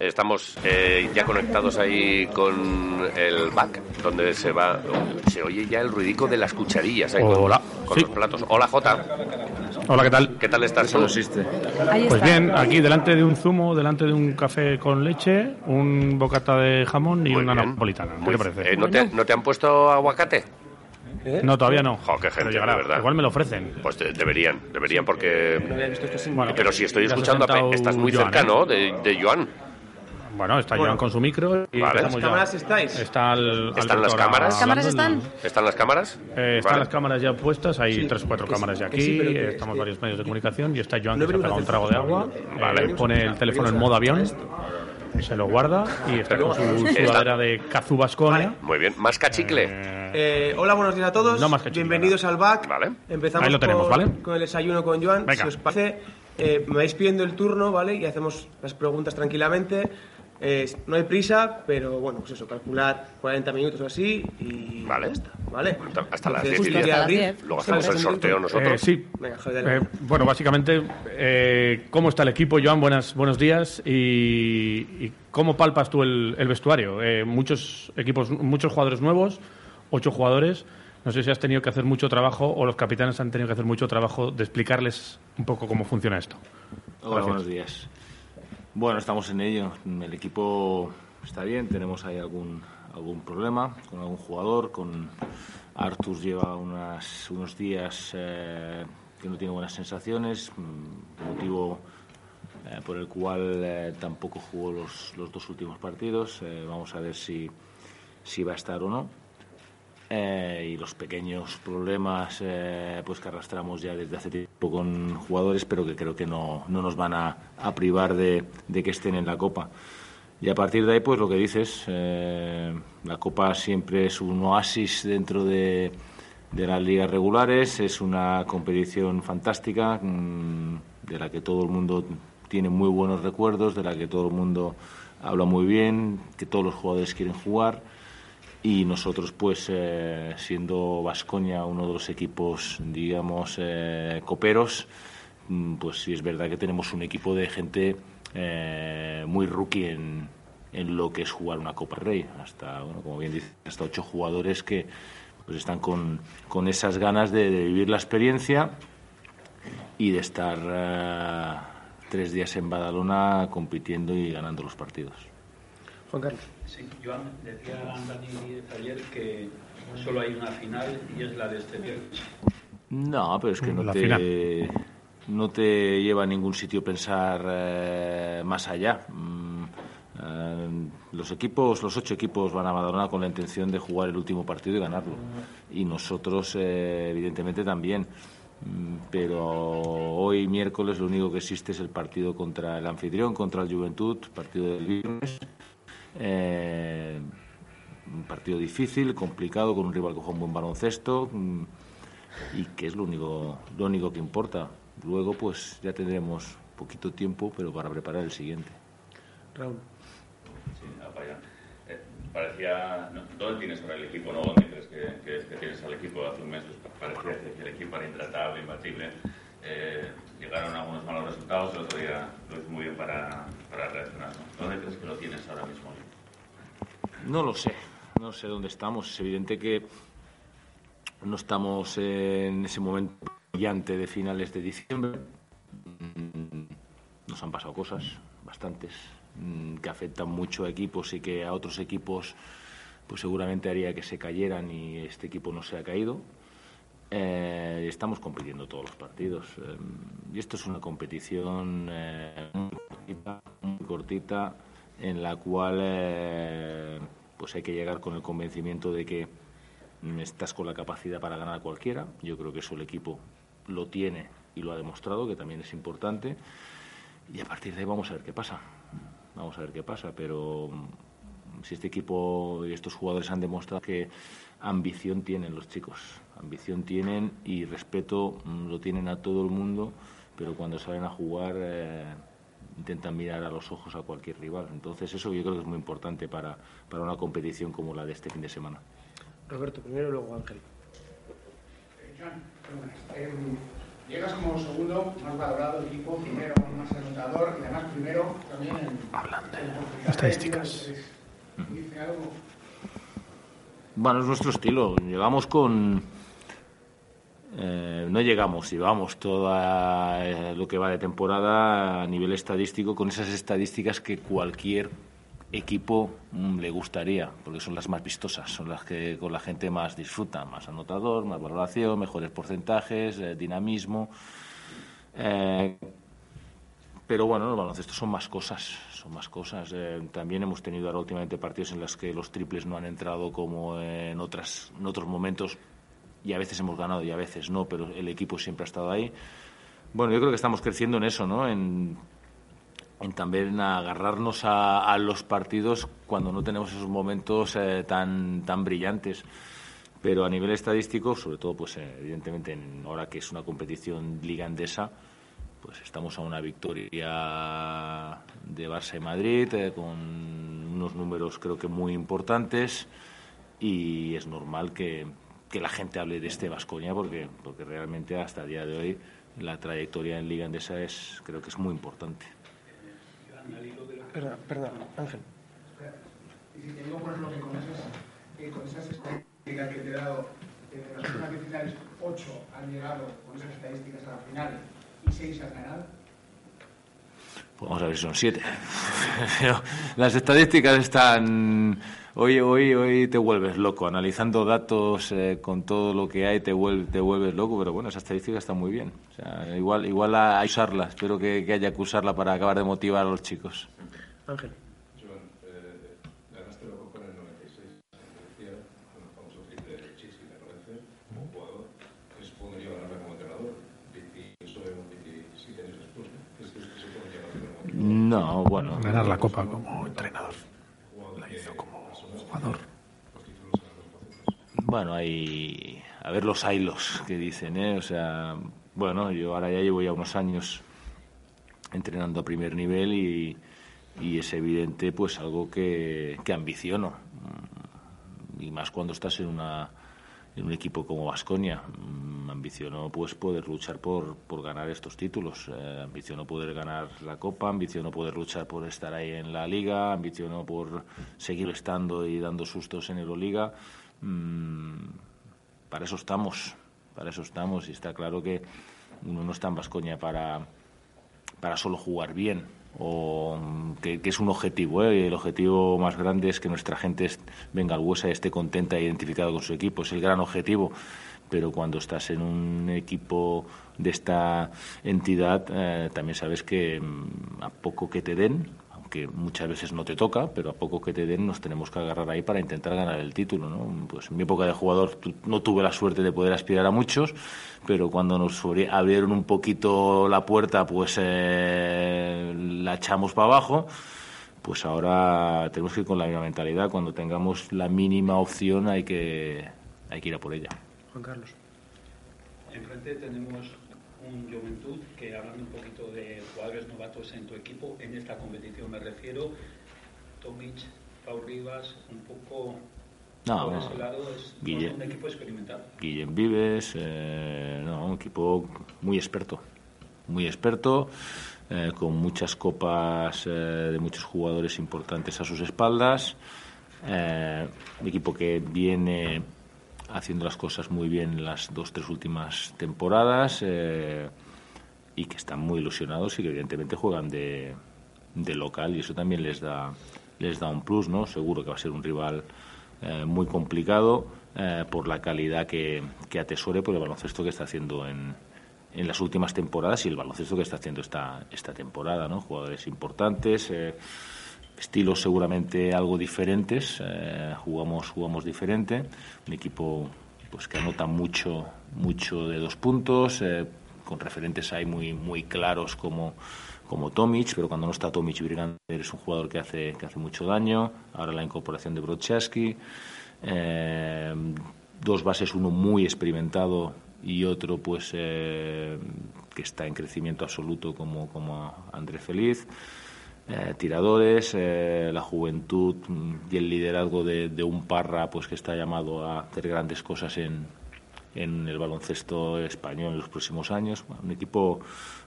Estamos eh, ya conectados ahí con el back, donde se va. Se oye ya el ruidico de las cucharillas ahí con- Hola. con, Sí. los platos. Hola, Jota. Hola, ¿qué tal? ¿Qué tal estás tú? Ahí Pues bien, aquí delante de un zumo, delante de un café con leche, un bocata de jamón y Muy una bien. napolitana. ¿Qué Muy- te parece? eh, ¿no, te, ¿No te han puesto aguacate? No, todavía no. Jo, qué gente, Pero llegará. verdad. Igual me lo ofrecen. Pues de- deberían, deberían porque... Bueno, Pero si estoy escuchando, a estás muy Joan, cerca, ¿eh? ¿no? De, de Joan. Bueno, está Joan con su micro y Vale. empezamos ya. cámaras estáis? Está ¿Están las cámaras? ¿Las cámaras están? ¿Están las cámaras? Eh, están Vale. las cámaras ya puestas, hay tres o cuatro cámaras sí, ya aquí, sí, eh, estamos que- varios medios de comunicación y está Joan No que se ha pegado un trago de agua, Vale. eh, pone el teléfono en modo avión, se lo guarda y está con su sudadera de Cazú Basconia. Muy bien. ¿Más cachicle? Eh, Eh, hola, buenos días a todos. No más Bienvenidos al BAC. Vale. Empezamos Ahí lo tenemos, con, ¿vale? con el desayuno con Joan. Venga. Si os parece, eh, me vais pidiendo el turno, ¿vale? Y hacemos las preguntas tranquilamente. Eh, no hay prisa, pero bueno, pues eso, calcular 40 minutos o así y Vale. ya está, ¿vale? Hasta las Entonces, 10 y quería 10. Hasta las abrir- 10. Luego hacemos el sorteo nosotros. eh, sí. Venga, Javier, Eh, bueno, básicamente, eh, ¿cómo está el equipo, Joan? Buenas, buenos días. Y, y cómo palpas tú el, el vestuario? Eh, muchos equipos, muchos jugadores nuevos, ocho jugadores. No sé si has tenido que hacer mucho trabajo o los capitanes han tenido que hacer mucho trabajo de explicarles un poco cómo funciona esto. Hola, Gracias. buenos días. Bueno, estamos en ello. El equipo está bien, tenemos ahí algún, algún problema con algún jugador. Con Artus lleva unas, unos días eh, que no tiene buenas sensaciones, mm, motivo eh, por el cual eh, tampoco jugó los, los dos últimos partidos. Vamos a ver si, si va a estar o no. Eh, y los pequeños problemas eh, pues que arrastramos ya desde hace tiempo con jugadores, pero que creo que no, no nos van a, privar de, de que estén en la Copa. Y a partir de ahí, pues lo que dices, eh, la Copa siempre es un oasis dentro de, de las ligas regulares, es una competición fantástica mm, de la que todo el mundo tiene muy buenos recuerdos, de la que todo el mundo habla muy bien, que todos los jugadores quieren jugar y nosotros pues eh, siendo Vascoña uno de los equipos digamos eh, coperos mm, pues sí es verdad que tenemos un equipo de gente eh, muy rookie en, en lo que es jugar una Copa Rey. Hasta bueno como bien dice hasta ocho jugadores que pues están con, con esas ganas de, de vivir la experiencia y de estar eh, tres días en Badalona compitiendo y ganando los partidos Juan Carlos. Sí, Joan, decía Dani ayer que solo hay una final y es la de este viernes. No, pero es que no La te, no te lleva a ningún sitio pensar eh, más allá. Mm, eh, los equipos, los ocho equipos van a Badalona con la intención de jugar el último partido y ganarlo. Y nosotros, eh, evidentemente, también. Mm, Pero hoy, miércoles, lo único que existe es el partido contra el anfitrión, contra el Juventud, partido del viernes. Eh, un partido difícil, complicado, con un rival que juega un buen baloncesto mm, y que es lo único, lo único que importa. Luego, pues ya tendremos poquito tiempo, pero para preparar el siguiente. Raúl. Sí, ah. Eh, parecía. no, ¿Dónde tienes ahora el equipo? ¿no? ¿Dónde crees que, que- que tienes al equipo? Hace un mes pues, parecía que el equipo era intratable, imbatible. Eh, llegaron algunos malos resultados. El otro día lo hizo muy bien para, para reaccionar. ¿no? ¿Dónde crees que lo tienes ahora mismo? No lo sé, no sé dónde estamos. Es evidente que no estamos en ese momento brillante de finales de diciembre. Mm, Nos han pasado cosas, bastantes, mm, que afectan mucho a equipos y que a otros equipos pues seguramente haría que se cayeran y este equipo no se ha caído. Eh, estamos compitiendo todos los partidos. eh, y esto es una competición eh, muy cortita, muy cortita, en la cual eh, pues hay que llegar con el convencimiento de que mm, estás con la capacidad para ganar a cualquiera. Yo creo que eso el equipo lo tiene y lo ha demostrado, que también es importante. Y a partir de ahí vamos a ver qué pasa. Vamos a ver qué pasa, pero mm, si este equipo y estos jugadores han demostrado que ambición tienen los chicos, ambición tienen y respeto mm, lo tienen a todo el mundo, pero cuando salen a jugar eh, intentan mirar a los ojos a cualquier rival. Entonces eso yo creo que es muy importante para, para una competición como la de este fin de semana. Roberto primero y luego Ángel. Em, Llegas como segundo, más valorado equipo, primero, más anotador y además primero también en, Hablan de estadísticas. ¿Dice algo? Bueno, es nuestro estilo. Llegamos con. Eh, no llegamos, llevamos todo lo que va de temporada a nivel estadístico con esas estadísticas que cualquier equipo mm, le gustaría, porque son las más vistosas, son las que con la gente más disfruta, más anotador, más valoración, mejores porcentajes, eh, dinamismo. Eh, pero bueno, el baloncesto son más cosas, son más cosas. Eh, también hemos tenido ahora últimamente partidos en los que los triples no han entrado como en, otras, en otros momentos y a veces hemos ganado y a veces no, pero el equipo siempre ha estado ahí. Bueno, yo creo que estamos creciendo en eso, ¿no? En, también agarrarnos a, los partidos cuando no tenemos esos momentos eh, tan, tan brillantes. Pero a nivel estadístico, sobre todo, pues eh, evidentemente, en, ahora que es una competición liga andesa, pues estamos a una victoria de Barça y Madrid eh, con unos números creo que muy importantes y es normal que, que la gente hable de este Vascoña porque, porque realmente hasta el día de hoy la trayectoria en Liga Andesa es, creo que es muy importante. Perdón, perdón, Ángel. Y si te digo, por ejemplo, que con esas, que con esas estadísticas que te he dado, eh, de las últimas finales, 8 han llegado con esas estadísticas a la final y 6 han ganado. Pues vamos a ver si son siete. Pero las estadísticas están. Hoy, hoy, hoy te vuelves loco. Analizando datos eh, con todo lo que hay, te, vuel- te vuelves loco. Pero bueno, esa estadística está muy bien. O sea, igual, igual hay que usarla. Espero que, que haya que usarla para acabar de motivar a los chicos. Ángel. Joan, ganaste la Copa en el 96, decía, con el famoso triple de Chisi, me parece, como jugador, que supondría ganarla como entrenador, 28 o 27 años después, ¿no? ¿Crees que se podría ganar como No, bueno. Ganar la Copa como entrenador. Bueno, hay. A ver los hilos que dicen, ¿eh? O sea, bueno, yo ahora ya llevo ya unos años entrenando a primer nivel y, y es evidente, pues, algo que, que ambiciono. Y más cuando estás en una en un equipo como Vasconia. Ambiciono pues poder luchar por, por ganar estos títulos. Eh, ambiciono poder ganar la Copa, ambiciono poder luchar por estar ahí en la Liga, ambiciono por seguir estando y dando sustos en Euroliga. Mm, para eso estamos, para eso estamos y está claro que uno no está en Vasconia para, para solo jugar bien o mm, que, que es un objetivo ¿eh? el objetivo más grande es que nuestra gente venga al Huesa y esté contenta e identificada con su equipo es el gran objetivo pero cuando estás en un equipo de esta entidad eh, también sabes que mm, a poco que te den aunque muchas veces no te toca, pero a poco que te den nos tenemos que agarrar ahí para intentar ganar el título. ¿no? Pues en mi época de jugador tu- no tuve la suerte de poder aspirar a muchos, pero cuando nos abri- abrieron un poquito la puerta, pues eh, la echamos para abajo. Pues ahora tenemos que ir con la misma mentalidad. Cuando tengamos la mínima opción hay que, hay que ir a por ella. Juan Carlos. Enfrente tenemos un Juventud que hablando un poquito de jugadores novatos en tu equipo, en esta competición me refiero, Tomic, Pau Rivas, un poco No, por no. ese lado es Guille- un equipo experimentado. Guillem Vives, eh, no, un equipo muy experto, muy experto, eh, con muchas copas eh, de muchos jugadores importantes a sus espaldas, un equipo que viene haciendo las cosas muy bien las dos, tres últimas temporadas eh, y que están muy ilusionados y que evidentemente juegan de, de local y eso también les da, les da un plus, ¿no? Seguro que va a ser un rival eh, muy complicado eh, por la calidad que, que atesore por el baloncesto que está haciendo en, en las últimas temporadas y el baloncesto que está haciendo esta, esta temporada, ¿no? Jugadores importantes, eh, estilos seguramente algo diferentes, eh, jugamos, jugamos diferente, un equipo pues que anota mucho, mucho de dos puntos, eh, con referentes ahí muy, muy claros como, como Tomic, pero cuando no está Tomic, Brigander es un jugador que hace, que hace mucho daño, ahora la incorporación de Brodczewski, eh, dos bases, uno muy experimentado y otro pues eh, que está en crecimiento absoluto como, como André Feliz. Eh, tiradores, eh, la juventud mm, y el liderazgo de, de un Parra pues que está llamado a hacer grandes cosas en, en el baloncesto español en los próximos años. un equipo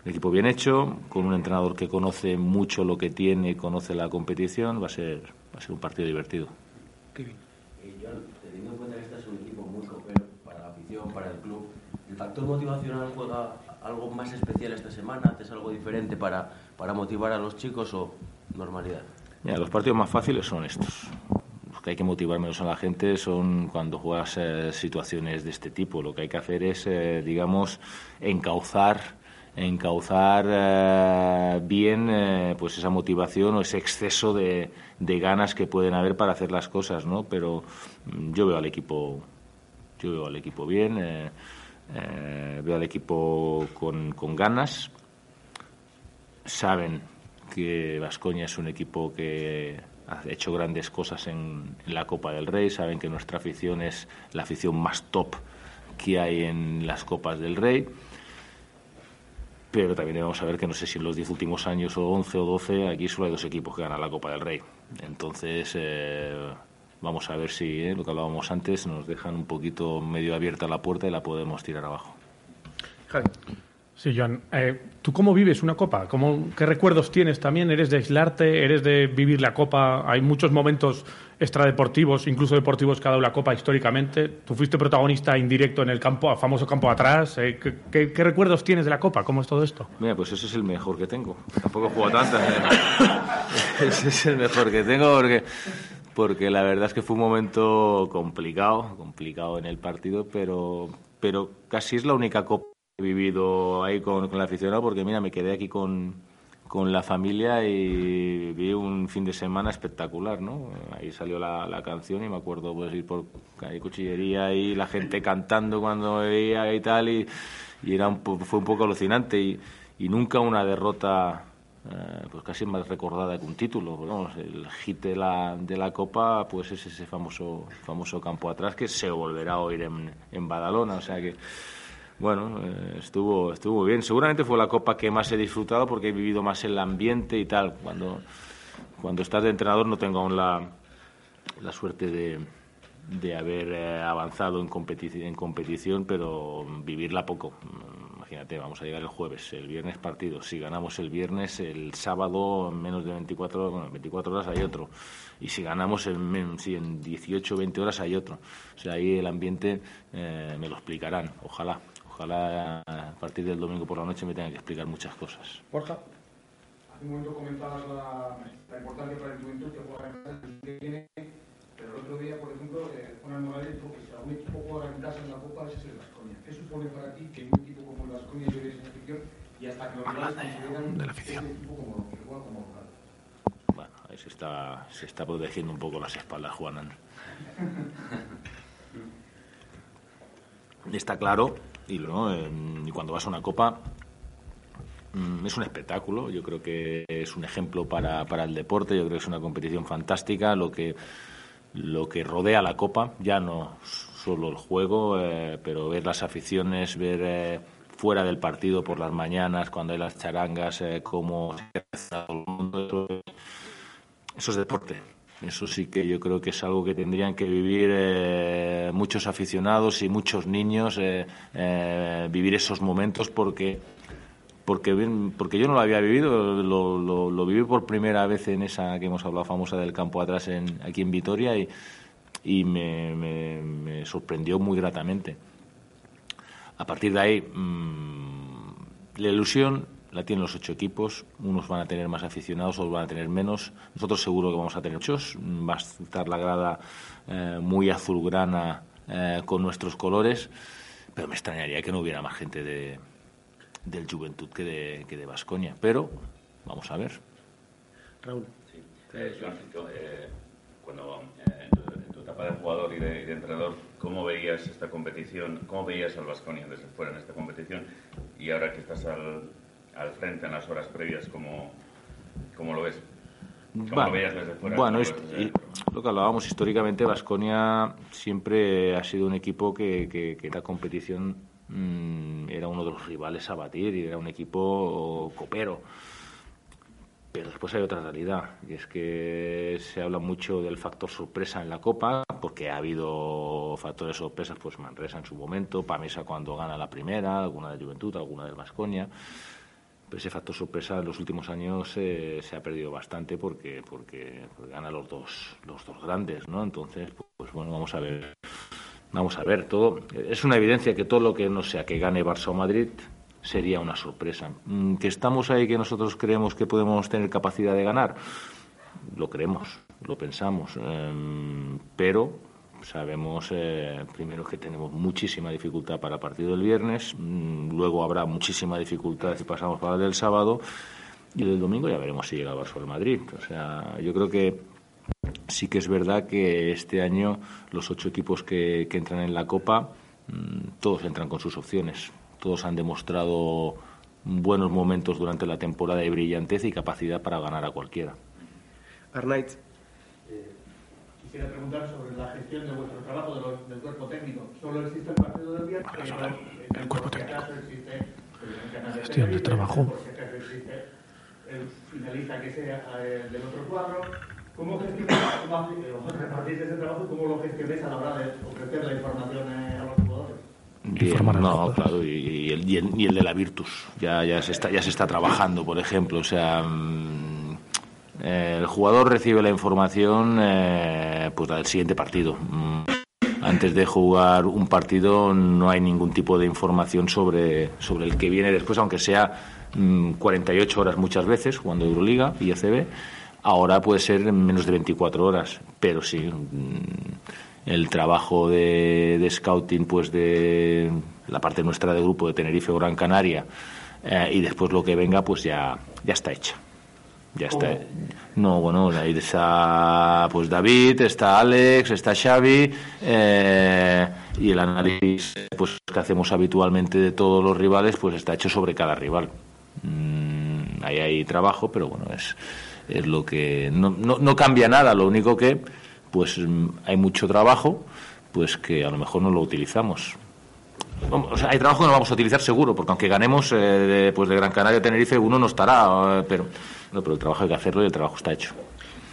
un equipo bien hecho, con un entrenador que conoce mucho lo que tiene, conoce la competición, va a ser va a ser un partido divertido. Kevin. John, teniendo en cuenta que este es un equipo muy copero para la afición, para el club, ¿el factor motivacional juega algo más especial esta semana? ¿Haces algo diferente para, para motivar a los chicos o normalidad? Mira, los partidos más fáciles son estos que hay que motivar menos a la gente son cuando juegas eh, situaciones de este tipo. Lo que hay que hacer es, eh, digamos, encauzar encauzar eh, bien pues esa motivación o ese exceso de, de, ganas que pueden haber para hacer las cosas, ¿no? Pero mm, yo veo al equipo, yo veo al equipo bien, veo al equipo con, con ganas. Saben que Vascoña es un equipo que ha hecho grandes cosas en, la Copa del Rey, saben que nuestra afición es la afición más top que hay en las Copas del Rey. Pero también debemos saber que no sé si en los 10 últimos años o 11 o 12 aquí solo hay dos equipos que ganan la Copa del Rey. Entonces eh, vamos a ver si eh, lo que hablábamos antes nos dejan un poquito medio abierta la puerta y la podemos tirar abajo. Sí, Joan. Eh, ¿Tú cómo vives una copa? ¿Cómo, ¿Qué recuerdos tienes también? ¿Eres de aislarte? ¿Eres de vivir la copa? Hay muchos momentos extradeportivos, incluso deportivos, que ha dado la copa históricamente. Tú fuiste protagonista indirecto en el campo, famoso campo atrás. Eh, ¿qué, recuerdos tienes de la copa? ¿Cómo es todo esto? Mira, pues ese es el mejor que tengo. Tampoco juego tantas. ¿eh? ese es el mejor que tengo porque porque la verdad es que fue un momento complicado, complicado en el partido, pero, pero casi es la única copa he vivido ahí con, con el aficionado porque, mira, me quedé aquí con, con la familia y vi un fin de semana espectacular, ¿no? Ahí salió la, la canción y me acuerdo pues ir por calle Cuchillería y la gente cantando cuando veía y tal y, y era un, fue un poco alucinante y nunca una derrota eh, pues casi más recordada que un título. Vamos, el hit de la, de la Copa pues es ese famoso, famoso campo atrás que se volverá a oír en, en Badalona, o sea que bueno, eh, estuvo, estuvo bien. Seguramente fue la copa que más he disfrutado porque he vivido más el ambiente y tal. Cuando, cuando estás de entrenador no tengo aún la, la suerte de, de haber eh, avanzado en, competición, en competición, pero vivirla poco. Imagínate, vamos a llegar el jueves, el viernes partido. Si ganamos el viernes, el sábado en menos de 24, bueno, 24 horas hay otro. Y si ganamos en, si en 18 o 20 horas hay otro. O sea, ahí el ambiente eh, me lo explicarán, ojalá. Ojalá a partir del domingo por la noche me tengan que explicar muchas cosas. Borja. Hace un momento comentabas la, la importancia para el juventud que juega en casa que tiene, pero el otro día, por ejemplo, eh, Juan Morales dijo que si algún equipo juega en casa en la Copa, ese es el. ¿Qué supone para ti que un equipo como el Vasconia lleve esa afición y hasta que los rivales consideran de la afición. ese equipo como que juega como local? Bueno, ahí se está, se está protegiendo un poco las espaldas, Juanan. Está claro y, ¿no? y cuando vas a una copa mm, es un espectáculo, yo creo que es un ejemplo para, para, el deporte, yo creo que es una competición fantástica, lo que, lo que rodea la copa, ya no solo el juego, eh, pero ver las aficiones, ver eh, fuera del partido por las mañanas, cuando hay las charangas, eh, cómo todo el mundo, eso es deporte. Eso sí que yo creo que es algo que tendrían que vivir eh, muchos aficionados y muchos niños, eh, vivir esos momentos porque, porque, porque yo no lo había vivido, lo, lo, lo, viví por primera vez en esa que hemos hablado famosa del campo atrás en, aquí en Vitoria y, y me, me, me, sorprendió muy gratamente. A partir de ahí, mmm, la ilusión la tienen los ocho equipos, unos van a tener más aficionados, otros van a tener menos. Nosotros seguro que vamos a tener muchos, va a estar la grada eh, muy azulgrana eh, con nuestros colores, pero me extrañaría que no hubiera más gente de, del Juventud que de, que de Basconia. Pero vamos a ver. Raúl. Sí. Eh, eh cuando tu, etapa de jugador y de, y de, entrenador, ¿cómo veías esta competición? ¿Cómo veías al Basconia desde fuera en esta competición? Y ahora que estás al, al frente en las horas previas, ¿cómo, cómo lo ves? ¿Cómo bueno, lo veías desde fuera? Bueno, es, lo que hablábamos históricamente, Vasconia siempre ha sido un equipo que, que, que la competición mmm, era uno de los rivales a batir y era un equipo copero. Pero después hay otra realidad, y es que se habla mucho del factor sorpresa en la Copa, porque ha habido factores sorpresas, pues Manresa en su momento, Pamesa cuando gana la primera, alguna de Juventud, alguna de Vasconia. Pero ese factor sorpresa en los últimos años eh, se ha perdido bastante porque, porque, ganan los dos, los dos grandes, ¿no? Entonces, pues, pues bueno, vamos a ver. Vamos a ver, todo. Es una evidencia que todo lo que no sea que gane Barça o Madrid sería una sorpresa. Mm, Que estamos ahí, que nosotros creemos que podemos tener capacidad de ganar, lo creemos, lo pensamos, em, pero sabemos eh, primero que tenemos muchísima dificultad para el partido del viernes, mm, luego habrá muchísima dificultad si pasamos para el del sábado y el del domingo ya veremos si llega el el Madrid. O sea, yo creo que sí que es verdad que este año los ocho equipos que, que entran en la Copa, mm, todos entran con sus opciones. Todos han demostrado buenos momentos durante la temporada de brillantez y capacidad para ganar a cualquiera. Arnaiz, Quisiera preguntar sobre la gestión de vuestro trabajo de los- del cuerpo técnico. ¿Solo existe el partido del viernes? Eh, el cuerpo por si técnico. existe el Gestión de trabajo. Por si acaso existe el finalista que sea eh, del otro cuadro. ¿Cómo gestionáis, cómo eh, repartís ese trabajo y cómo lo gestionáis a la hora de ofrecer la información eh, a los jugadores? Bien, Informar a los no, claro, y, y el, y, el, y el de la Virtus. Ya, ya, se está, ya se está trabajando, por ejemplo. O sea, mm, el jugador recibe la información eh, pues del siguiente partido. Mm, Antes de jugar un partido no hay ningún tipo de información sobre, sobre el que viene después, aunque sea mm, 48 horas muchas veces, jugando Euroliga y ECB. Ahora puede ser en menos de 24 horas, pero sí, mm, el trabajo de, de scouting, pues de la parte nuestra de grupo de Tenerife o Gran Canaria, eh, y después lo que venga, pues ya, ya está hecho. Ya está. No, bueno, ahí está pues David, está Alex, está Xavi eh, y el análisis pues que hacemos habitualmente de todos los rivales pues está hecho sobre cada rival. Mm, ahí hay trabajo, pero bueno, es, es lo que no, no, no cambia nada, lo único que pues mm, hay mucho trabajo pues que a lo mejor no lo utilizamos. Vamos, o sea, hay trabajo que no vamos a utilizar seguro, porque aunque ganemos eh, de, pues de Gran Canaria a Tenerife, uno no estará, eh, pero, no, pero el trabajo hay que hacerlo y el trabajo está hecho.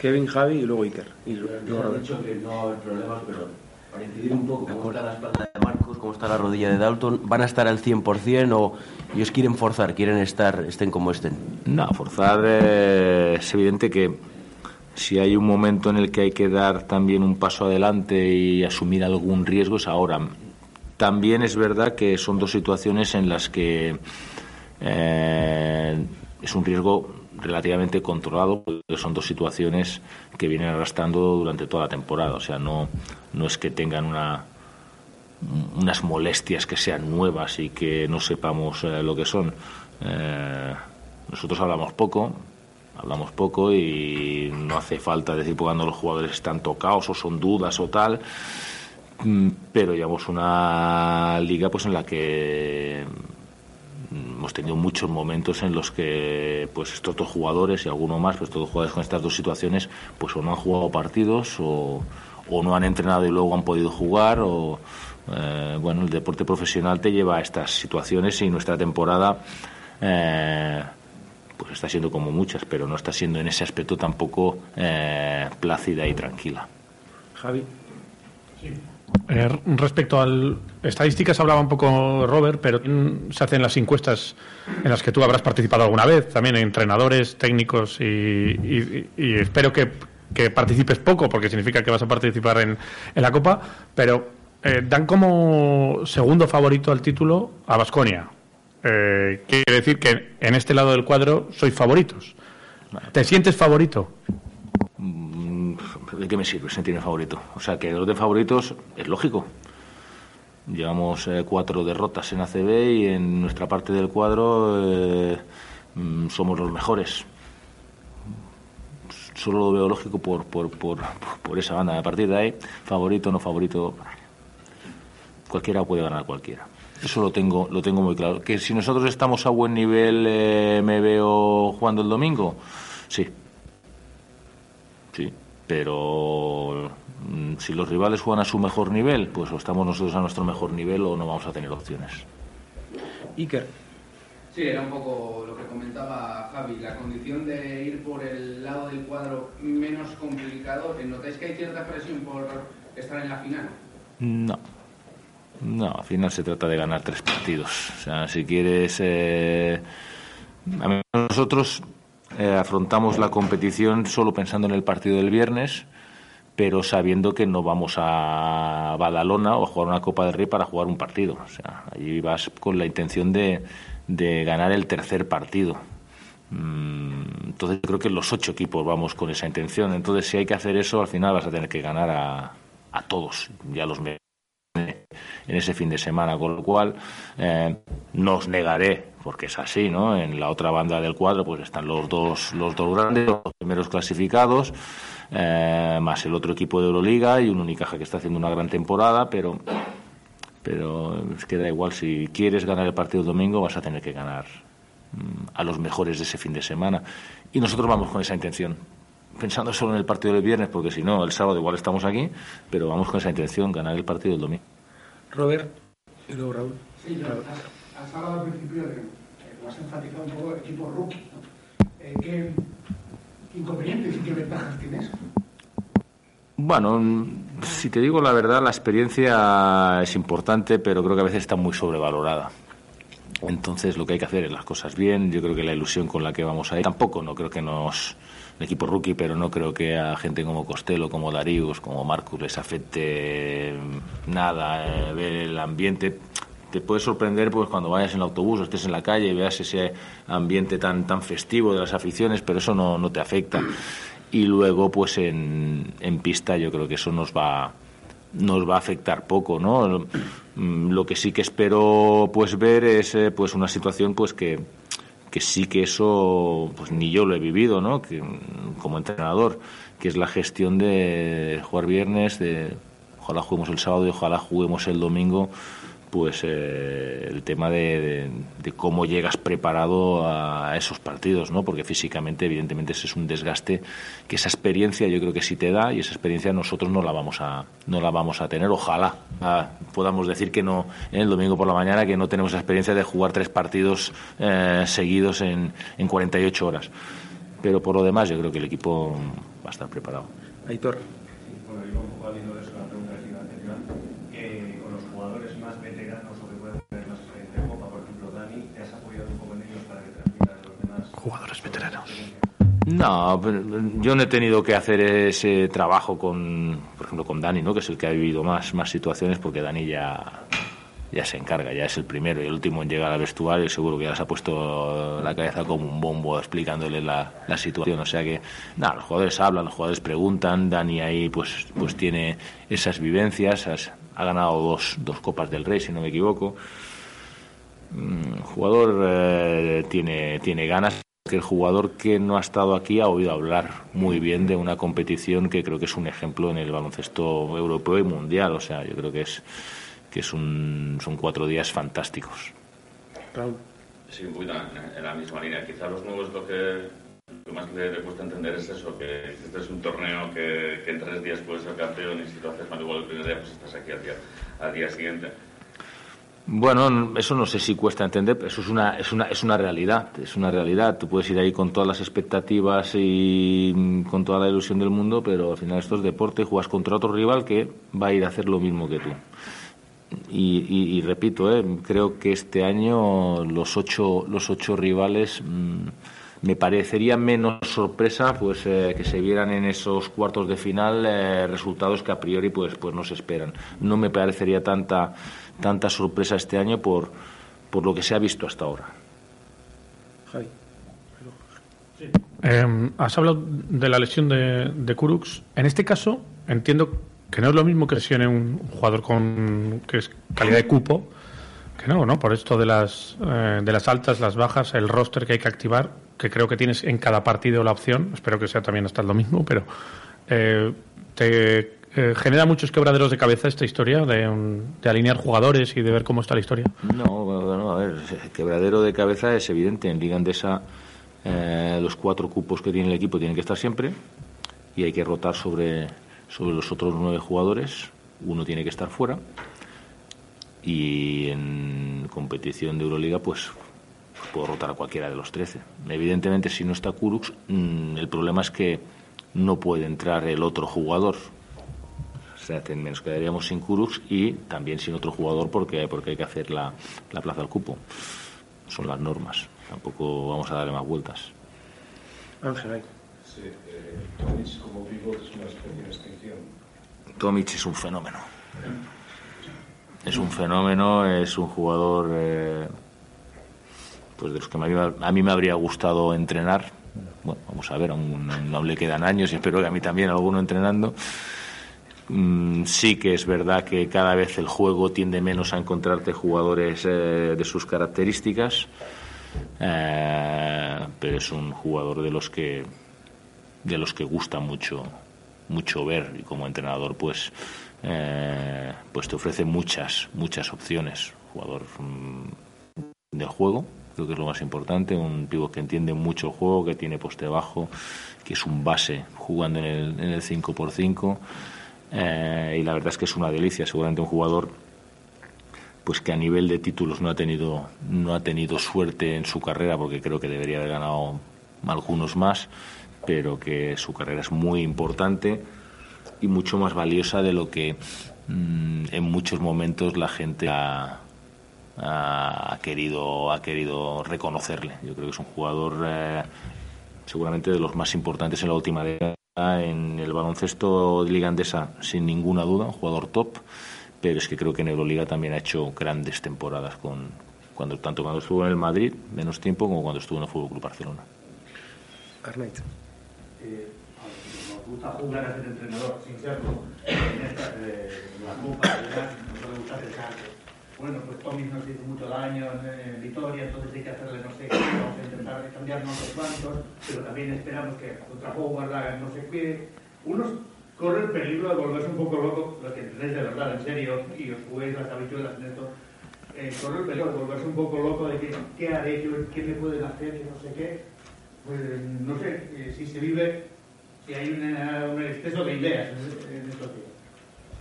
Kevin, Javi y luego Iker. Y luego Robert. dicho que no va a haber problemas, pero para incidir un poco, ¿cómo está la espalda de Marcos? ¿Cómo está la rodilla de Dalton? ¿Van a estar al 100% o ellos quieren forzar, quieren estar, estén como estén? No, forzar eh, es evidente que si hay un momento en el que hay que dar también un paso adelante y asumir algún riesgo es ahora. También es verdad que son dos situaciones en las que eh, es un riesgo relativamente controlado, porque son dos situaciones que vienen arrastrando durante toda la temporada. O sea, no, no es que tengan una, unas molestias que sean nuevas y que no sepamos eh, lo que son. Eh, nosotros hablamos poco, hablamos poco y no hace falta decir cuando los jugadores están tocados o son dudas o tal, Mm, pero llevamos una liga pues en la que mm, hemos tenido muchos momentos en los que pues estos dos jugadores y alguno más, pues todos jugadores con estas dos situaciones, pues o no han jugado partidos o, o no han entrenado y luego han podido jugar o eh, bueno, el deporte profesional te lleva a estas situaciones y nuestra temporada eh, pues está siendo como muchas, pero no está siendo en ese aspecto tampoco eh, plácida y tranquila. Javi. Eh, respecto al estadísticas hablaba un poco Robert, pero se hacen las encuestas en las que tú habrás participado alguna vez, también entrenadores, técnicos y, y- y espero que, que participes poco porque significa que vas a participar en, en la Copa, pero eh, dan como segundo favorito al título a Basconia. quiere decir que en este lado del cuadro sois favoritos. ¿Te sientes favorito? Mm, ¿De qué me sirve sentirme favorito? O sea, que los de favoritos es lógico. Llevamos eh, cuatro derrotas en ACB y en nuestra parte del cuadro eh, mm, somos los mejores. Solo lo veo lógico por, por, por, por esa banda. A partir de ahí, favorito, no favorito, cualquiera puede ganar a cualquiera. Eso lo tengo, lo tengo muy claro. Que si nosotros estamos a buen nivel, eh, me veo jugando el domingo, sí. Sí, pero mm, si los rivales juegan a su mejor nivel, pues o estamos nosotros a nuestro mejor nivel o no vamos a tener opciones. Iker. Sí, era un poco lo que comentaba Javi, la condición de ir por el lado del cuadro menos complicado. ¿Notáis que hay cierta presión por estar en la final? No. No, al final se trata de ganar tres partidos. O sea, si quieres. Eh, nosotros eh, afrontamos la competición solo pensando en el partido del viernes, pero sabiendo que no vamos a Badalona o a jugar una Copa del Rey para jugar un partido. O sea, allí vas con la intención de, de ganar el tercer partido. Mm, entonces creo que los ocho equipos vamos con esa intención. Entonces si hay que hacer eso, al final vas a tener que ganar a, a todos, ya los en ese fin de semana, con lo cual eh, negaré, porque es así, ¿no? En la otra banda del cuadro pues están los dos, los dos grandes, los primeros clasificados, eh, más el otro equipo de Euroliga y un Unicaja que está haciendo una gran temporada, pero pero es que igual, si quieres ganar el partido el domingo vas a tener que ganar mm, a los mejores de ese fin de semana. Y nosotros vamos con esa intención, pensando solo en el partido del viernes, porque si no, el sábado igual estamos aquí, pero vamos con esa intención, ganar el partido del domingo. Robert y luego Raúl. Sí, yo, has, has hablado al principio de, eh, has enfatizado un poco el equipo rookie. ¿no? Eh, ¿Qué inconvenientes y qué ventajas tienes? Bueno, si te digo la verdad, la experiencia es importante, pero creo que a veces está muy sobrevalorada. Entonces, lo que hay que hacer es las cosas bien. Yo creo que la ilusión con la que vamos a ir, tampoco no creo que nos el equipo rookie, pero no creo que a gente como Costello, como Darius, como Marcus les afecte nada eh, ver el ambiente. Te puede sorprender pues cuando vayas en el autobús o estés en la calle y veas ese ambiente tan tan festivo de las aficiones, pero eso no, no te afecta. Y luego pues en, en pista yo creo que eso nos va nos va a afectar poco, ¿no? Lo que sí que espero pues ver es eh, pues una situación pues que que sí que eso, pues ni yo lo he vivido, ¿no? Que, como entrenador, que es la gestión de jugar viernes, de ojalá juguemos el sábado y ojalá juguemos el domingo, pues eh, el tema de, cómo llegas preparado a esos partidos, ¿no? Porque físicamente, evidentemente, ese es un desgaste que esa experiencia yo creo que sí te da y esa experiencia nosotros no la vamos a no la vamos a tener. Ojalá ah, podamos decir que no en el domingo por la mañana que no tenemos la experiencia de jugar tres partidos eh, seguidos en, en 48 horas. Pero por lo demás, yo creo que el equipo va a estar preparado. Aitor. Veteranos. No, yo no he tenido que hacer ese trabajo con, por ejemplo, con Dani, ¿no? que es el que ha vivido más, más situaciones, porque Dani ya, ya se encarga, ya es el primero y el último en llegar al vestuario seguro que ya se ha puesto la cabeza como un bombo explicándole la, la situación. O sea que, nada, los jugadores hablan, los jugadores preguntan, Dani ahí pues, pues tiene esas vivencias, ha ganado dos, dos Copas del Rey, si no me equivoco. El mm, jugador eh, tiene, tiene ganas que el jugador que no ha estado aquí ha oído hablar muy bien de una competición que creo que es un ejemplo en el baloncesto europeo y mundial. O sea, yo creo que es que es un, son cuatro días fantásticos. Raúl. Sí, un poquito en la misma línea. Quizá los nuevos lo que, lo más le, le, cuesta entender es eso, que este es un torneo que, que en tres días puedes ser campeón y si lo haces mal igual el primer día, pues estás aquí al día, al día siguiente. Bueno, eso no sé si cuesta entender, pero eso es una, es una, es una realidad, es una realidad. Tú puedes ir ahí con todas las expectativas y con toda la ilusión del mundo, pero al final esto es deporte juegas contra otro rival que va a ir a hacer lo mismo que tú. Y, y, y repito, eh, creo que este año los ocho, los ocho rivales mmm, me parecería menos sorpresa pues eh, que se vieran en esos cuartos de final eh, resultados que a priori pues, pues no se esperan. No me parecería tanta tanta sorpresa este año por, por lo que se ha visto hasta ahora. Javi. Sí. Eh, has hablado de la lesión de, de Kurux. En este caso, entiendo que no es lo mismo que lesione un jugador con que es calidad de cupo, que no, ¿no? Por esto de las, eh, de las altas, las bajas, el roster que hay que activar, que creo que tienes en cada partido la opción, espero que sea también hasta el domingo, pero eh, te eh, ¿Genera muchos quebraderos de cabeza esta historia de, alinear jugadores y de ver cómo está la historia? No, a ver, quebradero de cabeza es evidente. En Liga Andesa eh, los cuatro cupos que tiene el equipo tienen que estar siempre y hay que rotar sobre, sobre los otros nueve jugadores. Uno tiene que estar fuera y en competición de Euroliga pues puedo rotar a cualquiera de los 13. Evidentemente, si no está Kurux, mm, el problema es que no puede entrar el otro jugador. O sea, nos quedaríamos sin Kurux y también sin otro jugador porque, porque hay que hacer la, la plaza al cupo. Son las normas. Tampoco vamos a darle más vueltas. Ángel, ahí. Sí, eh, Tomic como pivot es una especie de extinción. Tomic es un fenómeno. Es un fenómeno, es un jugador eh, pues de los que a mí, a mí me habría gustado entrenar. Bueno, vamos a ver, aún, aún le quedan años y espero que a mí también alguno entrenando. Mm, sí que es verdad que cada vez el juego tiende menos a encontrarte jugadores eh, de sus características, eh, pero es un jugador de los que de los que gusta mucho mucho ver y como entrenador pues eh, pues te ofrece muchas muchas opciones. Jugador mm, del juego creo que es lo más importante un pivot que entiende mucho el juego que tiene poste bajo que es un base jugando en el, en el 5x5 eh, y la verdad es que es una delicia seguramente un jugador pues que a nivel de títulos no ha tenido no ha tenido suerte en su carrera porque creo que debería haber ganado algunos más pero que su carrera es muy importante y mucho más valiosa de lo que mm, en muchos momentos la gente ha, ha, querido ha querido reconocerle. Yo creo que es un jugador eh, seguramente de los más importantes en la última década en el baloncesto de Liga Andesa, sin ninguna duda, un jugador top, pero es que creo que en Euroliga también ha hecho grandes temporadas con cuando tanto cuando estuvo en el Madrid menos tiempo como cuando estuvo en el Fútbol Club Barcelona. Arnaiz. Eh, nos gusta jugar a ser entrenador, sin serlo, en, esta, eh, en la bueno, pues Tommy nos hizo mucho daño en, en Vitoria, entonces hay que hacerle no sé qué, vamos a intentar cambiar no sé cuántos, pero también esperamos que contra Howard hagan no sé qué. Unos corren peligro de volverse un poco loco, lo que entendéis de verdad, en serio, y os juguéis las habichuelas en esto, eh, corre el peligro de volverse un poco loco de que, qué haré, qué, qué me pueden hacer, que no sé qué. Pues no sé, eh, si se vive, si hay un exceso de ideas en estos días.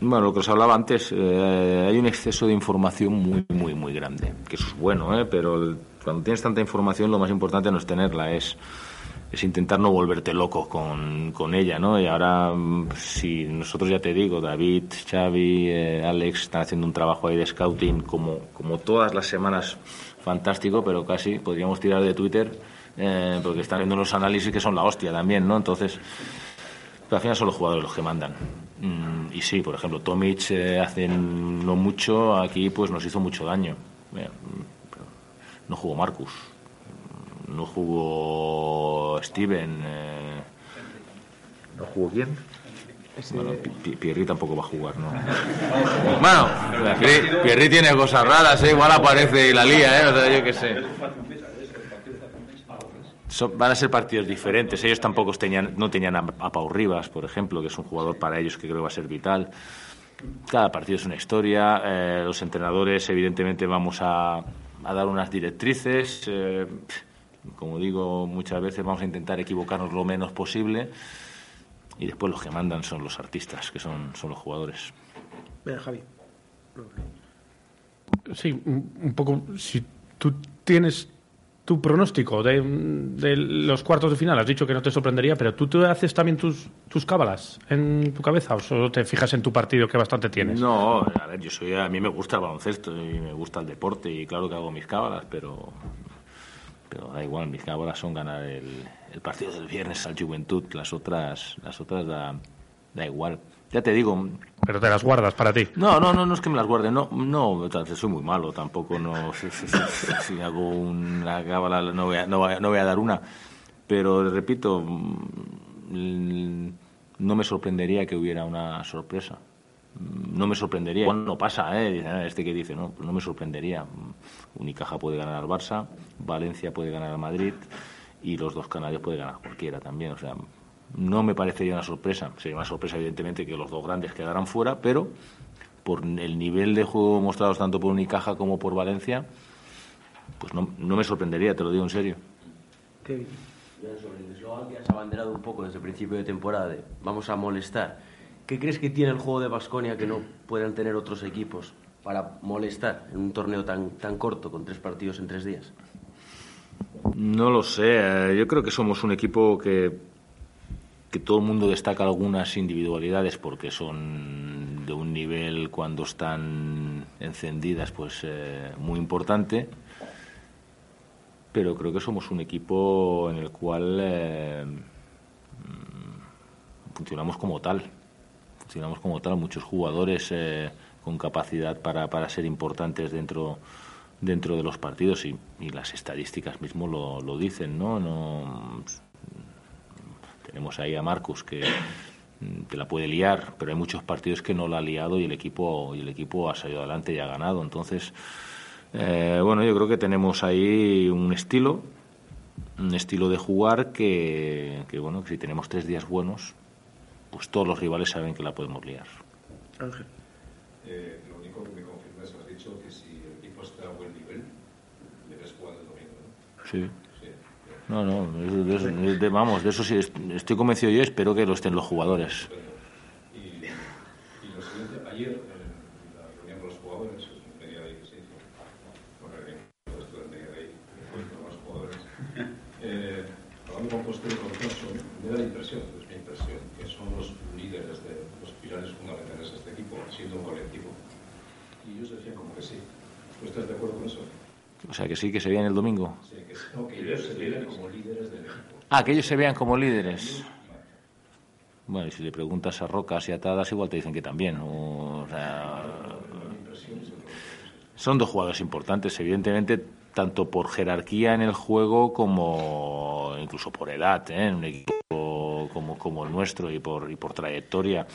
Bueno, lo que os hablaba antes, eh, hay un exceso de información muy, muy, muy grande, que eso es bueno, ¿eh? pero el- cuando tienes tanta información lo más importante no es tenerla, es, es intentar no volverte loco con, con ella, ¿no? Y ahora, mm, si nosotros ya te digo, David, Xavi, eh, Alex están haciendo un trabajo ahí de scouting como, como todas las semanas fantástico, pero casi podríamos tirar de Twitter eh, porque están haciendo unos análisis que son la hostia también, ¿no? Entonces, al final son los jugadores los que mandan. Mm, y sí, por ejemplo, Tomic eh, hace no mucho aquí pues nos hizo mucho daño. Mira, mm, no jugó Marcus, mm, no jugó Steven, eh, ¿no jugó quién? Bueno, Pi- Pi- Pierri tampoco va a jugar, ¿no? bueno, Pierri, Pierri tiene cosas raras, ¿eh? igual aparece y la lía, ¿eh? O sea, yo qué sé. Son- van a ser partidos diferentes. Ellos tampoco tenían, no tenían a, a Pau Rivas, por ejemplo, que es un jugador para ellos que creo que va a ser vital. Cada partido es una historia. eh, los entrenadores, evidentemente, vamos a, a dar unas directrices. eh, como digo muchas veces, vamos a intentar equivocarnos lo menos posible. Y después los que mandan son los artistas, que son, son los jugadores. Venga, Javi. Sí, un poco. Si tú tienes tu pronóstico de, los cuartos de final, has dicho que no te sorprendería, pero tú te haces también tus, tus cábalas en tu cabeza o solo te fijas en tu partido que bastante tienes. No, a ver, yo soy a mí me gusta el baloncesto y me gusta el deporte y claro que hago mis cábalas, pero pero da igual, mis cábalas son ganar el, el partido del viernes al Juventud, las otras las otras da, da igual. Ya te digo, Pero te las guardas para ti. no, no, no, no es que me las guarde, no, no, soy muy malo, tampoco no, si, si- si- si hago una cábala no voy, a, no, voy a, no voy a dar una, pero repito, mm, no me sorprendería que hubiera una sorpresa, Mm, no me sorprendería, no pasa, ¿eh? "Ah, este que dice, no, pues no me sorprendería, Mm, Unicaja puede ganar al Barça, Valencia puede ganar al Madrid y los dos canarios puede ganar cualquiera también, o sea, no me parecería una sorpresa, sería una sorpresa evidentemente que los dos grandes quedaran fuera, pero por el nivel de juego mostrados tanto por Unicaja como por Valencia, pues no, no me sorprendería, te lo digo en serio. Kevin. Sobre el eslogan que has abanderado un poco desde el principio de temporada de vamos a molestar. ¿Qué crees que tiene el juego de Basconia que no puedan tener otros equipos para molestar en un torneo tan, tan corto, con tres partidos en tres días? No lo sé. eh, Yo creo que somos un equipo que, que todo el mundo destaca algunas individualidades porque son de un nivel cuando están encendidas pues eh, muy importante. Pero creo que somos un equipo en el cual eh, mm, funcionamos como tal. Funcionamos como tal. Muchos jugadores eh, con capacidad para, para ser importantes dentro dentro de los partidos y, las estadísticas mismo lo, lo dicen, ¿no? no tenemos ahí a Marcus que mm, te la puede liar, pero hay muchos partidos que no la ha liado y el equipo y el equipo ha salido adelante y ha ganado. Entonces, eh, bueno, yo creo que tenemos ahí un estilo, un estilo de jugar que, que, bueno, que si tenemos tres días buenos, pues todos los rivales saben que la podemos liar. Ángel. Eh, lo único que me confirma es, has dicho que si el equipo está a buen nivel, debes jugar el domingo, ¿no? Sí. No, no, de- de eso- de- vamos, de eso sí est- estoy convencido yo y espero que lo estén los jugadores. Y, y lo siguiente, ayer en la reunión con los jugadores, en media de ahí que se hizo, con reunión, esto en media de ahí, encuentro con los jugadores, eh, hablando con Costello y con Johnson, me da la impresión, es mi impresión, que son los líderes de los pilares fundamentales de este equipo, siendo un colectivo. Y ellos decían como que sí. ¿Tú estás de acuerdo con eso? O sea, que sí, que se vean el domingo. Sí, que, no, que ellos se vean como líderes del equipo. Ah, que ellos se vean como líderes. Bueno, y si le preguntas a Rocas y a Tadas, igual te dicen que también. O sea, son dos jugadores importantes, evidentemente, tanto por jerarquía en el juego como incluso por edad, ¿eh? en un equipo como, como el nuestro y por, y por trayectoria.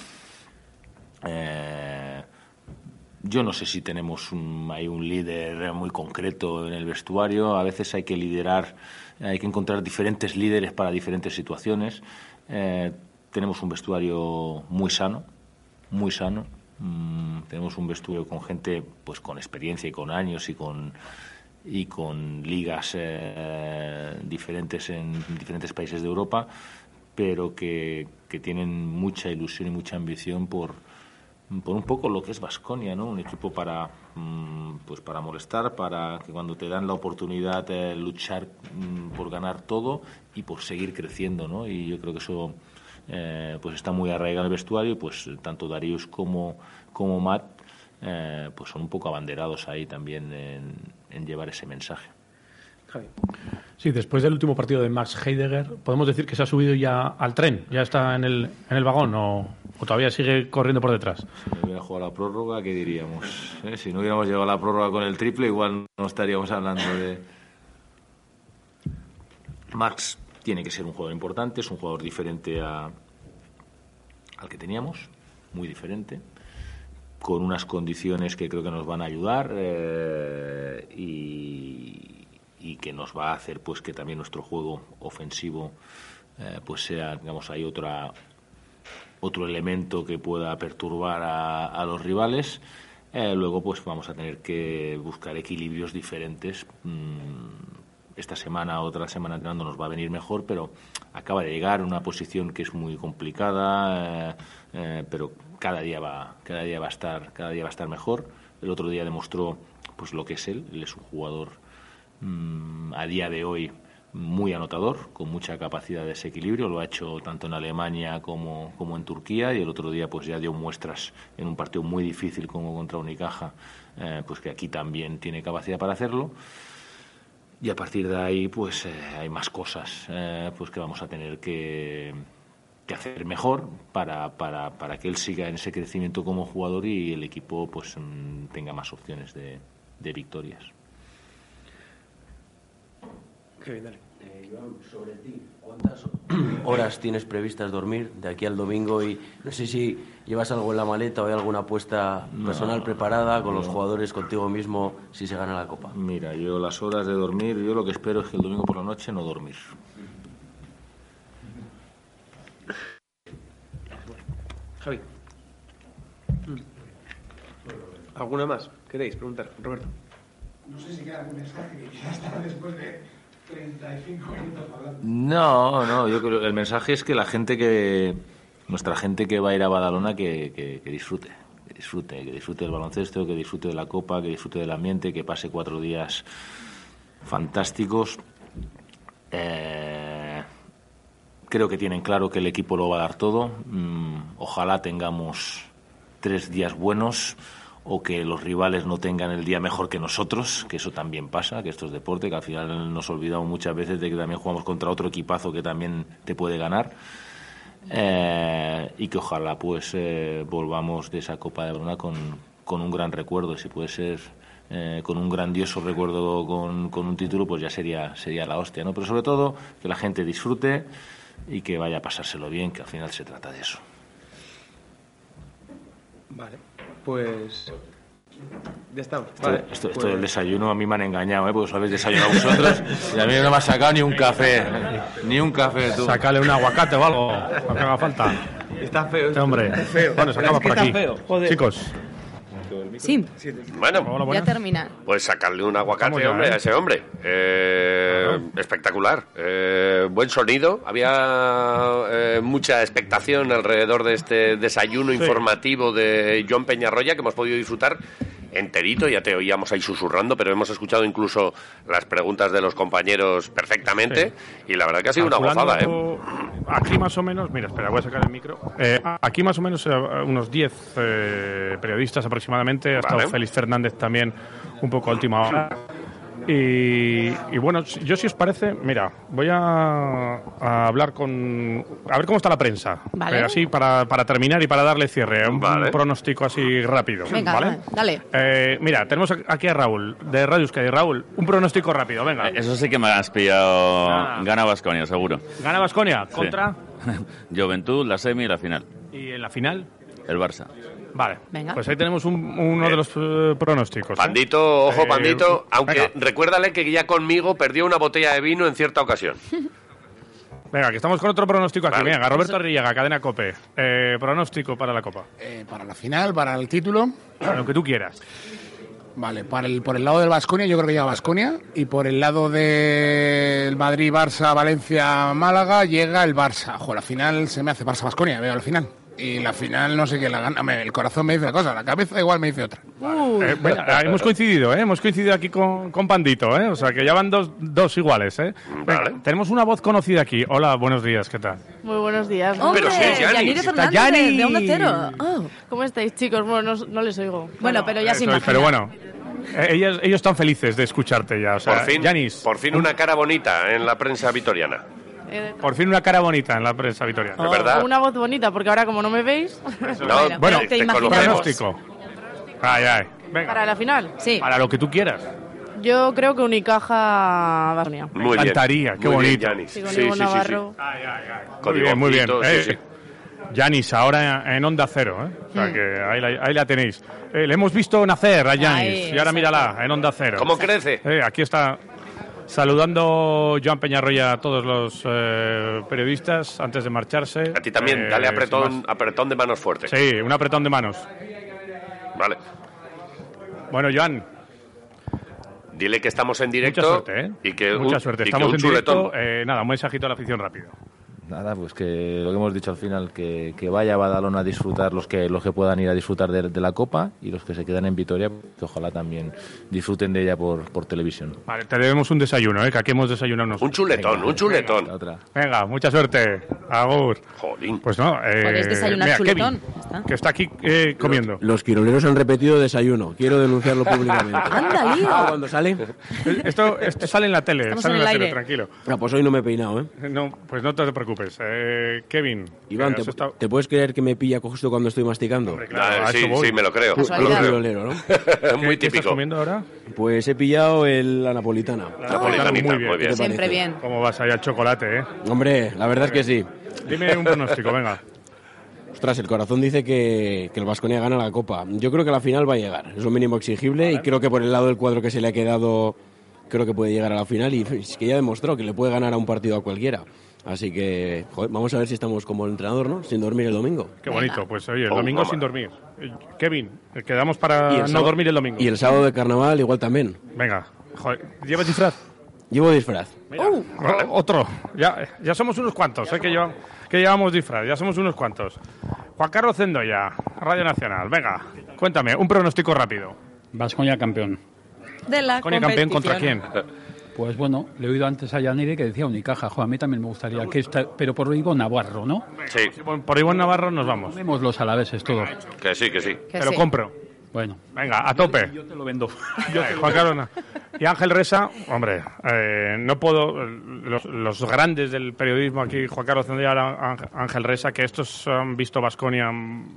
Eh, yo no sé si tenemos un, hay un líder muy concreto en el vestuario. A veces hay que liderar, hay que encontrar diferentes líderes para diferentes situaciones. Eh, tenemos un vestuario muy sano, muy sano. Mm, tenemos un vestuario con gente pues con experiencia y con años y con y con ligas eh, diferentes en diferentes países de Europa, pero que, que tienen mucha ilusión y mucha ambición por, por un poco lo que es Vasconia, ¿no? Un equipo para mm, pues para molestar, para que cuando te dan la oportunidad de luchar mm, por ganar todo y por seguir creciendo, ¿no? Y yo creo que eso eh, pues está muy arraigado en el vestuario y pues tanto Darius como como Matt eh, pues son un poco abanderados ahí también en, en llevar ese mensaje. Sí, después del último partido de Max Heidegger, ¿podemos decir que se ha subido ya al tren? ¿Ya está en el, en el vagón o, o todavía sigue corriendo por detrás? Si no hubiera jugado la prórroga, ¿qué diríamos? ¿Eh? Si no hubiéramos llegado a la prórroga con el triple, igual no estaríamos hablando de... Max tiene que ser un jugador importante, es un jugador diferente a, al que teníamos, muy diferente, con unas condiciones que creo que nos van a ayudar eh, y, y que nos va a hacer pues que también nuestro juego ofensivo eh, pues sea, digamos, hay otra otro elemento que pueda perturbar a, los rivales. Eh, luego, pues vamos a tener que buscar equilibrios diferentes. Mm, esta semana, otra semana entrenando nos va a venir mejor, pero acaba de llegar una posición que es muy complicada, eh, eh, pero cada día va, cada día va a estar, cada día va a estar mejor. El otro día demostró, pues lo que es él. Él es un jugador mm, a día de hoy muy anotador, con mucha capacidad de desequilibrio, lo ha hecho tanto en Alemania como, como en Turquía y el otro día pues ya dio muestras en un partido muy difícil como contra Unicaja, eh, pues que aquí también tiene capacidad para hacerlo. Y a partir de ahí pues eh, hay más cosas eh, pues que vamos a tener que, que hacer mejor para, para, para que él siga en ese crecimiento como jugador y el equipo pues mm, tenga más opciones de, de victorias. Kevin, dale. Eh, Joan, sobre ti, ¿cuántas horas tienes previstas dormir de aquí al domingo? Y no sé si llevas algo en la maleta o hay alguna apuesta personal preparada con los jugadores, contigo mismo, si se gana la Copa. Mira, yo las horas de dormir, yo lo que espero es que el domingo por la noche no dormir. Javi. ¿Alguna más? ¿Queréis preguntar? Roberto. No sé si queda algún mensaje que quiera estar después de 35 minutos hablando. No, no, yo creo que el mensaje es que la gente que, nuestra gente que va a ir a Badalona, que, disfrute, que disfrute, que disfrute del baloncesto, que disfrute de la copa, que disfrute del ambiente, que pase cuatro días fantásticos Eh, creo que tienen claro que el equipo lo va a dar todo. Mm, ojalá tengamos tres días buenos o que los rivales no tengan el día mejor que nosotros, que eso también pasa, que esto es deporte, que al final nos olvidamos muchas veces de que también jugamos contra otro equipazo que también te puede ganar. Eh, y que ojalá pues eh, volvamos de esa Copa de Bruna con, con un gran recuerdo, si puede ser eh, con un grandioso recuerdo con, con un título, pues ya sería, sería la hostia, ¿no? Pero sobre todo que la gente disfrute y que vaya a pasárselo bien, que al final se trata de eso. Vale, pues. Ya estamos. Esto, Vale, esto, esto pues- del desayuno a mí me han engañado, ¿eh? Porque os habéis desayunado vosotros y a mí no me ha sacado ni un café. Ni un café, tú. Sácale un aguacate o algo, lo que haga falta. Está feo. Este hombre. Está feo. Bueno, se acaba Es que por está aquí. feo, joder. Chicos, Sí, Bueno, ya termina. pues sacarle un aguacate ya, hombre, ¿eh? a ese hombre. Eh, espectacular. Eh, buen sonido. Había eh, mucha expectación alrededor de este desayuno informativo de John Peñarroya que hemos podido disfrutar enterito. Ya te oíamos ahí susurrando, pero hemos escuchado incluso las preguntas de los compañeros perfectamente. Y la verdad que ha sido una gozada, ¿eh? Aquí más o menos, mira, espera, voy a sacar el micro. Eh, aquí más o menos eh, unos 10 eh, periodistas aproximadamente. Ha estado. Félix Fernández también un poco a última hora. Y, y bueno, yo si os parece, mira, voy a hablar con... A ver cómo está la prensa. Vale. Eh, así para, para terminar y para darle cierre. Un, Vale. un pronóstico así rápido. Venga, ¿vale? va, dale. Eh, mira, tenemos aquí a Raúl, de Radio Euskadi. Raúl, un pronóstico rápido, venga. Eso sí que me has pillado. Ah. Gana Vasconia, seguro. Gana Vasconia Sí. contra... Juventud, la semi y la final. Y en la final... El Barça. Vale, Venga. pues ahí tenemos un- uno de los eh, pronósticos. ¿eh? Pandito, ojo, Eh, Pandito, aunque venga. recuérdale que ya conmigo perdió una botella de vino en cierta ocasión. Venga, que estamos con otro pronóstico aquí. Vale. Venga, Roberto Arrillaga, cadena Cope. Eh, pronóstico para la Copa. Eh, para la final, para el título. Lo que tú quieras. Vale, para el, por el lado del Vasconia, yo creo que llega Vasconia. Y por el lado del Madrid, Barça, Valencia, Málaga, llega el Barça. Ojo, la final se me hace Barça Vasconia, veo al final. Y la final no sé quién la gana. El corazón me dice una cosa, la cabeza igual me dice otra. Eh, venga, hemos coincidido, ¿eh? Hemos coincidido aquí con, con Pandito, ¿eh? O sea, que ya van dos, dos iguales, ¿eh? Venga, tenemos una voz conocida aquí. Hola, buenos días, ¿qué tal? Muy buenos días. ¡Hombre! Pero sí, Fernández, Yani. de Onda Cero. Oh. ¿Cómo estáis, chicos? Bueno, no, no les oigo. Bueno, pero ya imagina. pero bueno, eh, ellos, ellos están felices de escucharte ya. O sea, Por fin, por fin una cara bonita en la prensa vitoriana. Eh, por fin una cara bonita en la prensa vitoriana. Es verdad. Una voz bonita, porque ahora como no me veis, No, Bueno, te, te pronóstico. Ay, ay. Venga, para la final. Sí. para lo que tú quieras. Yo creo que Unicaja Vasconia. Muy bien. encantaría, qué Muy bien, bonito. Yanis. Sí, con Sí, sí, sí, sí. Navarro. Muy bien, muy bien. Eh, sí. Yanis, ahora en Onda Cero, ¿eh? O sea Mm. que ahí la, ahí la tenéis. Eh, le hemos visto nacer a Yanis y ahora mírala en Onda Cero. ¿Cómo crece? Eh, aquí está saludando Joan Peñarroya a todos los eh, periodistas antes de marcharse. A ti también, Eh, dale sin apretón, apretón de manos fuerte. Sí, un apretón de manos. Vale. Bueno, Joan, Dile que estamos en directo. mucha suerte, ¿eh? Y que mucha un- suerte. y que Estamos un en directo. Eh, nada, un mensajito a la afición rápido. Nada, pues que lo que hemos dicho al final, que, que vaya a Badalona a disfrutar los que los que puedan ir a disfrutar de, de la Copa y los que se quedan en Vitoria, que ojalá también disfruten de ella por, por televisión. Vale, te debemos un desayuno, ¿eh? que aquí hemos desayunado nosotros. Un chuletón, un chuletón. Otra. Venga, mucha suerte. Agur. Jolín. Pues no, eh, Podéis desayunar mira, chuletón. Kevin, está. que está aquí eh, comiendo. Los quiroleros han repetido desayuno. Quiero denunciarlo públicamente. Anda, lío. Ah, ¿Cuándo sale? Esto, esto sale en la tele, Estamos sale en en la el tele, aire. tranquilo. Ah, pues hoy no me he peinado, ¿eh? No, pues no te preocupes. Eh, Kevin, Iván, ¿te, has estado- te puedes creer que me pilla justo cuando estoy masticando? Hombre, claro, Ah, sí, me lo creo. Me lo creo. quirolero, ¿no? Muy ¿Qué estás típico. comiendo ahora? Pues he pillado el- la napolitana. Napolitanita, Muy bien. muy bien. ¿Qué te Siempre parece? bien. ¿Cómo vas ahí al chocolate, eh? Hombre, la verdad es que sí. Dime un pronóstico, venga. Ostras, el corazón dice que, que el Vasconia gana la Copa. Yo creo que la final va a llegar. Es lo mínimo exigible y creo que por el lado del cuadro que se le ha quedado, creo que puede llegar a la final y es que ya demostró que le puede ganar a un partido a cualquiera. Así que, joder, vamos a ver si estamos como el entrenador, ¿no? Sin dormir el domingo. Qué bonito. Pues oye, el Oh, domingo sin dormir. Eh, Kevin, eh, quedamos para no sábado- dormir el domingo. Y el sábado de carnaval igual también. Venga, joder, ¿llevas disfraz? Llevo disfraz. Mira, o- Otro. Ya, ya somos unos cuantos, ¿eh? Que, lleva- que llevamos disfraz. Ya somos unos cuantos. Juan Carlos Cendoya, Radio Nacional. Venga, cuéntame, un pronóstico rápido. Vasconia campeón. De la Coño, campeón contra quién? Pues bueno, le he oído antes a Yanire que decía Unicaja. Jo, a mí también me gustaría que esta, pero por Ivo Navarro, ¿no? Sí. Por Iván Navarro nos vamos. Vemos los alaveses todos. Que sí, que sí. Te lo compro. Bueno. Venga, a tope. Yo te lo vendo. Yo te- Juan Carlos, no. Y Ángel Resa, hombre, eh, no puedo. Los, los grandes del periodismo aquí, Juan Carlos Zendía, ahora Ángel- Resa, que estos han visto Vasconia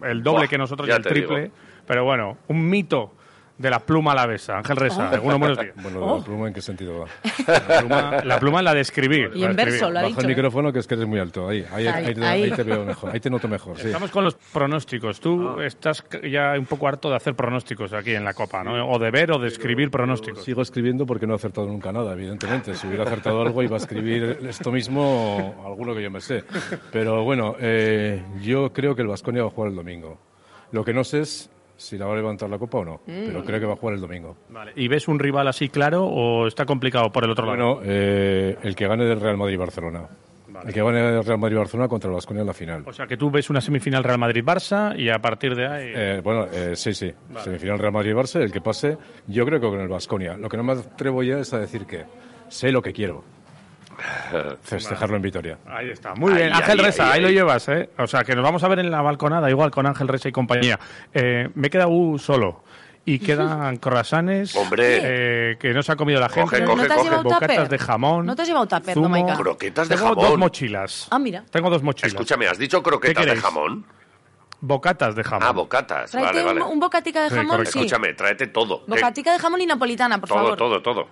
el doble que nosotros y el triple. digo. Pero bueno, un mito de la pluma alavesa. Ángel Resa, Oh. algunos buenos días. Bueno, Oh. ¿la pluma en qué sentido va? La pluma, la pluma es la de escribir. Y la en de verso, escribir. lo ha Baja dicho, el ¿eh? micrófono, que es que eres muy alto. Ahí, ahí, Ahí, ahí te, ahí. ahí te veo mejor. Ahí te noto mejor, sí. Estamos con los pronósticos. Tú estás ya un poco harto de hacer pronósticos aquí en la Copa, ¿no? O de ver o de escribir pronósticos. Sigo escribiendo porque no he acertado nunca nada, evidentemente. Si hubiera acertado algo, iba a escribir esto mismo o alguno que yo me sé. Pero bueno, eh, yo creo que el Vasconia va a jugar el domingo. Lo que no sé es si la va a levantar la copa o no, Mm. pero creo que va a jugar el domingo. Vale. ¿Y ves un rival así claro o está complicado por el otro lado? Bueno, eh, el que gane del Real Madrid-Barcelona. El que gane del Real Madrid-Barcelona contra el Vasconia en la final. O sea, que tú ves una semifinal Real Madrid-Barça y a partir de ahí... Eh, bueno, eh, sí, sí. Semifinal Real Madrid-Barça, el que pase, yo creo que con el Vasconia. Lo que no me atrevo ya es a decir que sé lo que quiero. Festejarlo en Vitoria. Ahí está. Muy Ahí, bien, Ángel ahí, Resa, ahí, ahí, ahí. lo llevas, ¿eh? O sea, que nos vamos a ver en la balconada igual con Ángel Resa y compañía. Eh, me queda U solo. Y quedan croissants Hombre. eh, que no se ha comido la gente. Coge, coge, ¿No te has coge. llevado bocatas tupper? de jamón. ¿No te has llevado tupper, zumo, no? Croquetas de Tengo jamón. dos mochilas. Ah, mira. Tengo dos mochilas. Escúchame, ¿has dicho croquetas de jamón? Bocatas de jamón. Ah, bocatas. Tráete Vale, un, vale. un bocatica de jamón, sí. Escúchame, tráete todo. Eh, Bocatica de jamón y napolitana, por todo, favor. todo, todo.